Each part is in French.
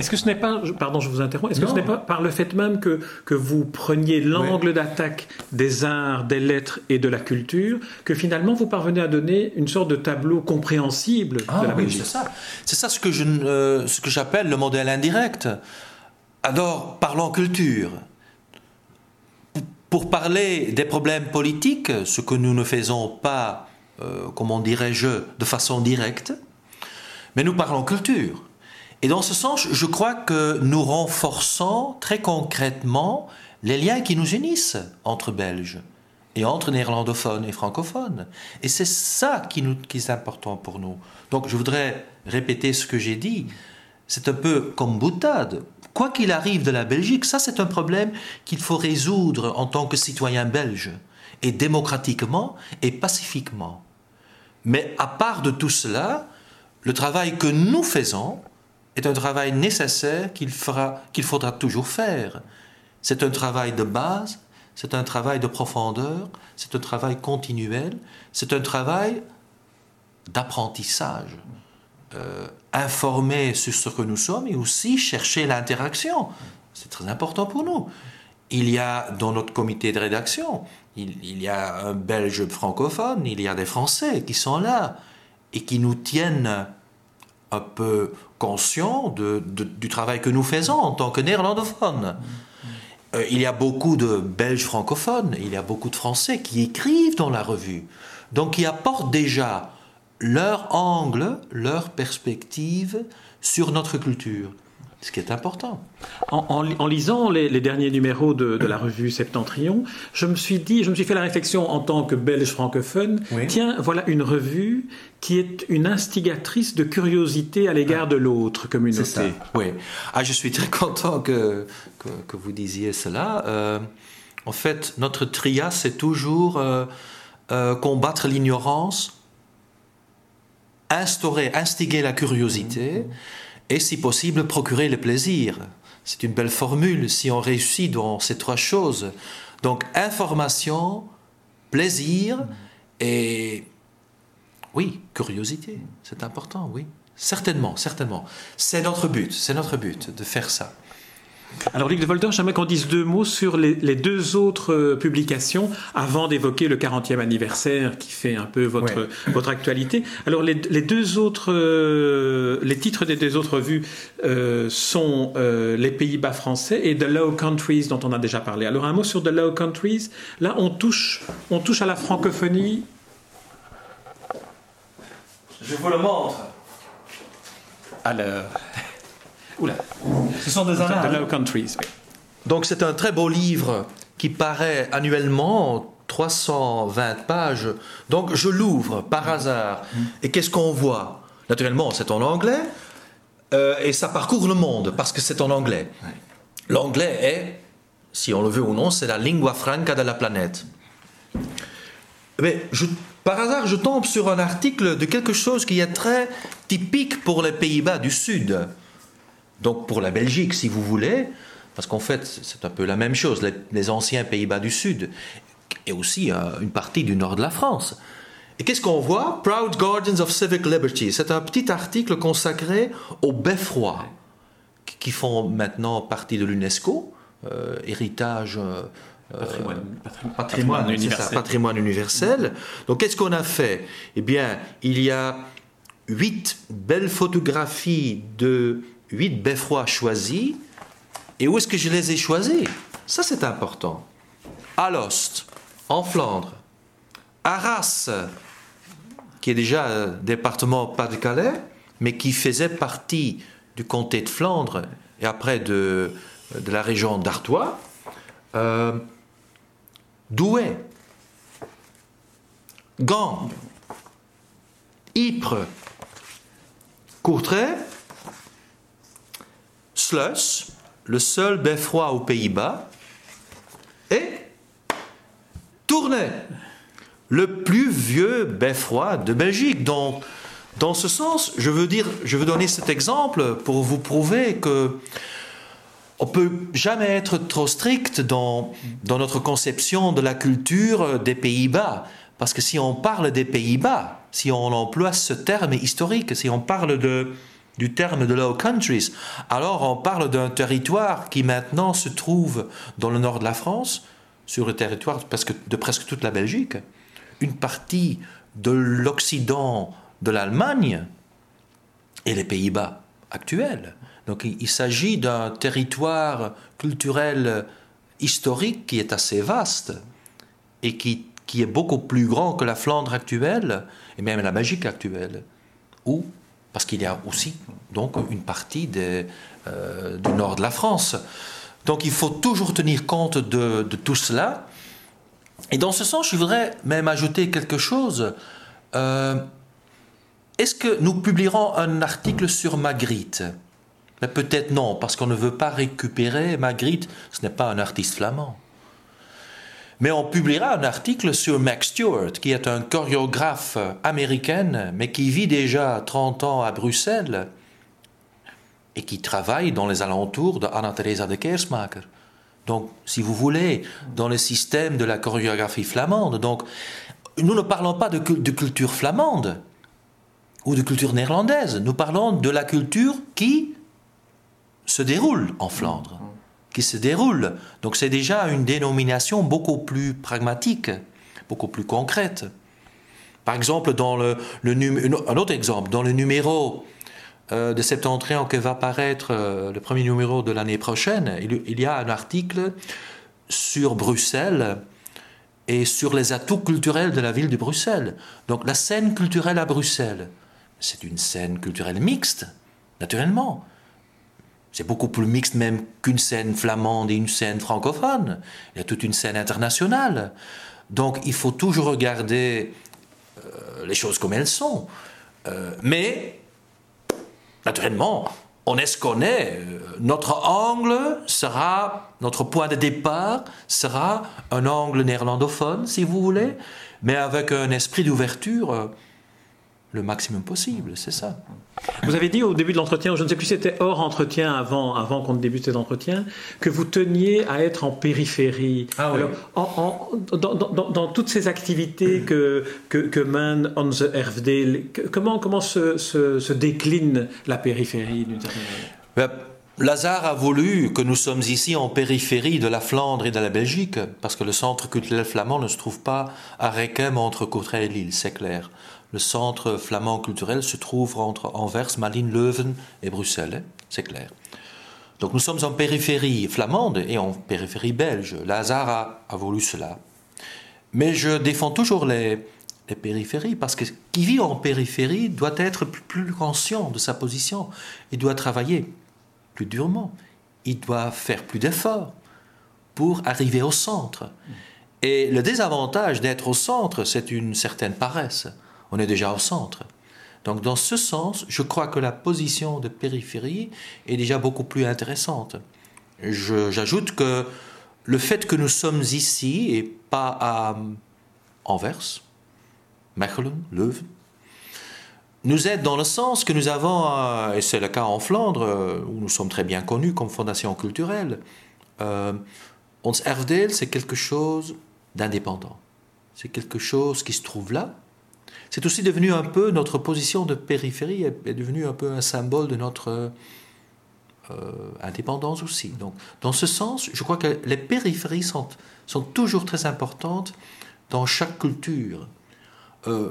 Est-ce que ce n'est pas, pardon, je vous interromps, est-ce que ce n'est pas par le fait même que, que vous preniez l'angle d'attaque des arts, des lettres et de la culture, que finalement vous parvenez à donner une sorte de tableau compréhensible de ah la oui, C'est ça. C'est ça ce que je, euh, ce que j'appelle le modèle indirect. Alors, parlons culture. Pour parler des problèmes politiques, ce que nous ne faisons pas, euh, comment dirais-je, de façon directe, mais nous parlons culture. Et dans ce sens, je crois que nous renforçons très concrètement les liens qui nous unissent entre Belges et entre néerlandophones et francophones. Et c'est ça qui, nous, qui est important pour nous. Donc je voudrais répéter ce que j'ai dit. C'est un peu comme boutade. Quoi qu'il arrive de la Belgique, ça c'est un problème qu'il faut résoudre en tant que citoyen belge, et démocratiquement et pacifiquement. Mais à part de tout cela, le travail que nous faisons est un travail nécessaire qu'il qu'il faudra toujours faire. C'est un travail de base, c'est un travail de profondeur, c'est un travail continuel, c'est un travail d'apprentissage. Euh, informer sur ce que nous sommes et aussi chercher l'interaction. C'est très important pour nous. Il y a dans notre comité de rédaction, il, y a un Belge francophone, il y a des Français qui sont là et qui nous tiennent un peu conscients du travail que nous faisons en tant que néerlandophones. Euh, il y a beaucoup de Belges francophones, il y a beaucoup de Français qui écrivent dans la revue, donc qui apportent déjà leur angle, leur perspective sur notre culture. Ce qui est important. En, lisant les, derniers numéros de, la revue Septentrion, je me suis dit, je me suis fait la réflexion en tant que belge francophone. Tiens, voilà une revue qui est une instigatrice de curiosité à l'égard de l'autre communauté. Ça. Oui. Ah, je suis très content que, que, vous disiez cela. Euh, en fait, notre trias, c'est toujours euh, euh, combattre l'ignorance instaurer, instiguer la curiosité et, si possible, procurer le plaisir. C'est une belle formule si on réussit dans ces trois choses. Donc, information, plaisir et, oui, curiosité. C'est important, oui. Certainement, certainement. C'est notre but, c'est notre but de faire ça. Alors, Luc de Volder, j'aimerais qu'on dise deux mots sur les, deux autres euh, publications avant d'évoquer le 40e anniversaire qui fait un peu votre, votre actualité. Alors, les, deux autres, euh, les titres des deux autres revues euh, sont Les Pays-Bas français et The Low Countries dont on a déjà parlé. Alors, un mot sur The Low Countries. Là, on touche, on touche à la francophonie. Je vous le montre. Alors. Oula. Ce sont des Low Countries. Donc c'est un très beau livre qui paraît annuellement, 320 pages. Donc je l'ouvre par hasard. Et qu'est-ce qu'on voit? Naturellement, c'est en anglais. Euh, et ça parcourt le monde parce que c'est en anglais. L'anglais est, si on le veut ou non, c'est la lingua franca de la planète. Mais je, par hasard, je tombe sur un article de quelque chose qui est très typique pour les Pays-Bas du Sud donc pour la Belgique, si vous voulez, parce qu'en fait, c'est un peu la même chose, les, anciens Pays-Bas du Sud, et aussi euh, une partie du nord de la France. Et qu'est-ce qu'on voit? Proud Guardians of Civic Liberty. C'est un petit article consacré aux beffrois, qui font maintenant partie de l'UNESCO, euh, héritage. Euh, patrimoine, universel. patrimoine universel. Donc qu'est-ce qu'on a fait? Eh bien, il y a huit belles photographies de huit beffrois choisis. Et où est-ce que je les ai choisis? Ça, c'est important. Alost, en Flandre. Arras, qui est déjà un département Pas-de-Calais, mais qui faisait partie du comté de Flandre et après de, la région d'Artois. Euh, Douai, Gand, Ypres, Courtrai, Sluis, le seul beffroi aux Pays-Bas, et Tournai, le plus vieux beffroi de Belgique. Donc, dans ce sens, je veux dire, je veux donner cet exemple pour vous prouver que on peut jamais être trop strict dans, dans notre conception de la culture des Pays-Bas. Parce que si on parle des Pays-Bas, si on emploie ce terme historique, si on parle de, du terme de Low Countries. Alors on parle d'un territoire qui maintenant se trouve dans le nord de la France, sur le territoire de presque toute la Belgique, une partie de l'Occident de l'Allemagne et les Pays-Bas actuels. Donc il, s'agit d'un territoire culturel historique qui est assez vaste et qui, qui, est beaucoup plus grand que la Flandre actuelle et même la Belgique actuelle. Parce qu'il y a aussi donc une partie euh, du nord de la France. Donc il faut toujours tenir compte de, tout cela. Et dans ce sens, je voudrais même ajouter quelque chose. Euh, est-ce que nous publierons un article sur Magritte? Peut-être non, parce qu'on ne veut pas récupérer Magritte, ce n'est pas un artiste flamand. Mais on publiera un article sur Max Stewart, qui est un chorégraphe américain, mais qui vit déjà 30 ans à Bruxelles et qui travaille dans les alentours de Anna Teresa de Keersmaker. Donc, si vous voulez, dans le système de la chorégraphie flamande. Donc, nous ne parlons pas de culture flamande, ou de culture néerlandaise. Nous parlons de la culture qui se déroule en Flandre, qui se déroule. Donc c'est déjà une dénomination beaucoup plus pragmatique, beaucoup plus concrète. Par exemple, dans le, un autre exemple, dans le numéro euh, de septentrion qui va paraître, euh, le premier numéro de l'année prochaine, il, y a un article sur Bruxelles et sur les atouts culturels de la ville de Bruxelles. Donc la scène culturelle à Bruxelles c'est une scène culturelle mixte, naturellement. C'est beaucoup plus mixte même qu'une scène flamande et une scène francophone. Il y a toute une scène internationale. Donc il faut toujours regarder euh, les choses comme elles sont. Euh, mais, naturellement, on est ce qu'on est. Notre angle sera, notre point de départ sera un angle néerlandophone, si vous voulez, mais avec un esprit d'ouverture le maximum possible, c'est ça. Vous avez dit au début de l'entretien, je ne sais plus si c'était hors entretien, avant, avant qu'on débute cet entretien, que vous teniez à être en périphérie. Ah oui. Alors, dans, toutes ces activités que, que, que mène Onze Erfdeel, comment, comment se, se, décline la périphérie d'une certaine manière? Ben, Lazare a voulu que nous sommes ici en périphérie de la Flandre et de la Belgique, parce que le centre culturel flamand ne se trouve pas à Requem entre Courtrai et Lille, c'est clair. Le centre flamand culturel se trouve entre Anvers, Malines, Leuven et Bruxelles, hein, c'est clair. Donc nous sommes en périphérie flamande et en périphérie belge. Lazare a, voulu cela. Mais je défends toujours les, périphéries parce que qui vit en périphérie doit être plus, conscient de sa position. Il doit travailler plus durement. Il doit faire plus d'efforts pour arriver au centre. Et le désavantage d'être au centre, c'est une certaine paresse on est déjà au centre. Donc dans ce sens, je crois que la position de périphérie est déjà beaucoup plus intéressante. J'ajoute que le fait que nous sommes ici et pas à Anvers, Mechelen, Leuven, nous aide dans le sens que nous avons, euh, et c'est le cas en Flandre, euh, où nous sommes très bien connus comme fondation culturelle, euh, Ons Erfdeel, c'est quelque chose d'indépendant. C'est quelque chose qui se trouve là, c'est aussi devenu un peu, notre position de périphérie est, est devenue un peu un symbole de notre euh, indépendance aussi. Donc, dans ce sens, je crois que les périphéries sont, toujours très importantes dans chaque culture. Euh,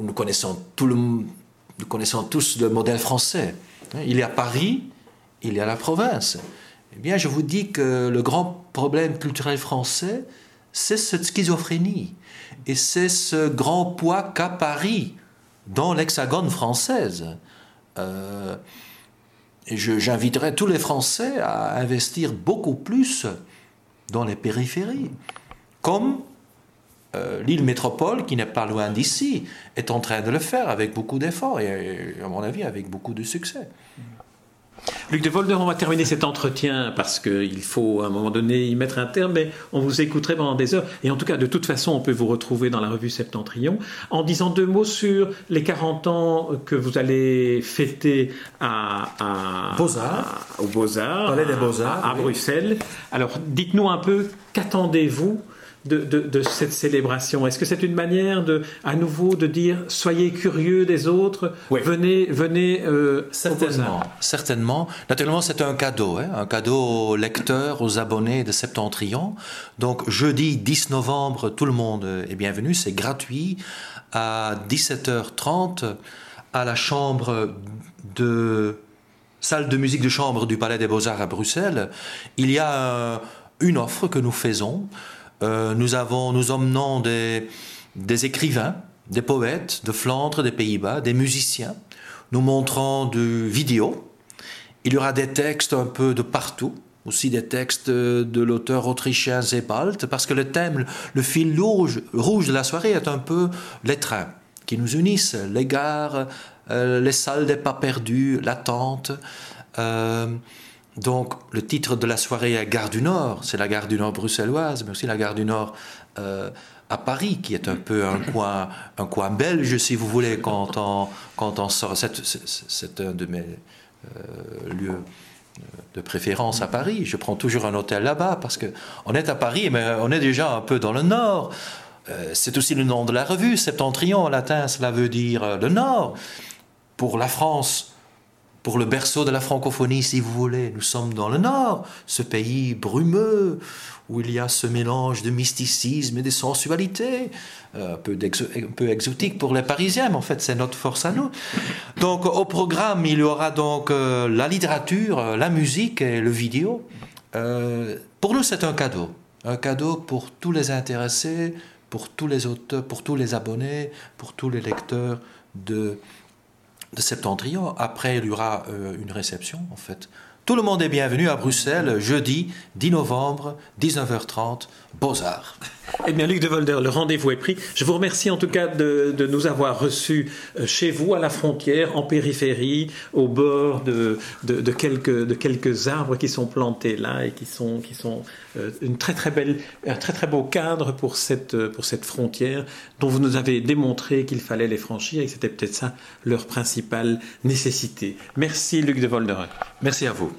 nous, connaissons nous connaissons tous le modèle français. Il y a Paris, il y a la province. Eh bien, je vous dis que le grand problème culturel français, c'est cette schizophrénie. Et c'est ce grand poids qu'a Paris dans l'hexagone française. Euh, j'inviterai tous les Français à investir beaucoup plus dans les périphéries, comme euh, l'île métropole, qui n'est pas loin d'ici, est en train de le faire avec beaucoup d'efforts et, à mon avis, avec beaucoup de succès. Luc de Volder, on va terminer cet entretien parce qu'il faut à un moment donné y mettre un terme, mais on vous écouterait pendant des heures. Et en tout cas, de toute façon, on peut vous retrouver dans la revue Septentrion en disant deux mots sur les 40 ans que vous allez fêter à, à Beaux-Arts, au Beaux-Arts, des Beaux-Arts, à, Bruxelles. Alors, dites-nous un peu, qu'attendez-vous de, cette célébration. Est-ce que c'est une manière de, à nouveau de dire soyez curieux des autres, venez, venez euh, certainement, certainement. Naturellement, c'est un cadeau, hein, un cadeau aux lecteurs, aux abonnés de Septentrion. Donc jeudi 10 novembre, tout le monde est bienvenu, c'est gratuit à 17h30 à la chambre de salle de musique de chambre du Palais des Beaux-Arts à Bruxelles, il y a euh, une offre que nous faisons. Euh, nous avons, nous emmenons des, écrivains, des poètes de Flandre, des Pays-Bas, des musiciens. Nous montrons de vidéos. Il y aura des textes un peu de partout, aussi des textes de l'auteur autrichien Sebald, parce que le thème, le fil rouge, rouge de la soirée est un peu les trains qui nous unissent, les gares, euh, les salles des pas perdus, l'attente. Euh, donc le titre de la soirée est Gare du Nord, c'est la gare du Nord bruxelloise, mais aussi la gare du Nord euh, à Paris, qui est un peu un coin, un coin belge, si vous voulez, quand on, quand on sort. C'est un de mes lieux de préférence à Paris. Je prends toujours un hôtel là-bas parce qu'on est à Paris, mais on est déjà un peu dans le nord. c'est aussi le nom de la revue, Septentrion en latin, cela veut dire le nord pour la France, pour le berceau de la francophonie, si vous voulez. Nous sommes dans le Nord, ce pays brumeux, où il y a ce mélange de mysticisme et de sensualité, euh, un, peu exotique pour les Parisiens, mais en fait c'est notre force à nous. Donc au programme, il y aura donc euh, la littérature, euh, la musique et le vidéo. pour nous, c'est un cadeau. Un cadeau pour tous les intéressés, pour tous les auteurs, pour tous les abonnés, pour tous les lecteurs de de Septentrion. Après, il y aura euh, une réception, en fait. Tout le monde est bienvenu à Bruxelles, jeudi 10 novembre, 19h30, Beaux-Arts. Eh bien, Luc de Volder, le rendez-vous est pris. Je vous remercie en tout cas de, nous avoir reçus euh, chez vous, à la frontière, en périphérie, au bord de, de, quelques, de quelques arbres qui sont plantés là et qui sont, qui sont euh, une très, très belle, un très très beau cadre pour cette, pour cette frontière dont vous nous avez démontré qu'il fallait les franchir et que c'était peut-être ça leur principale nécessité. Merci Luc de Volder. Merci à vous.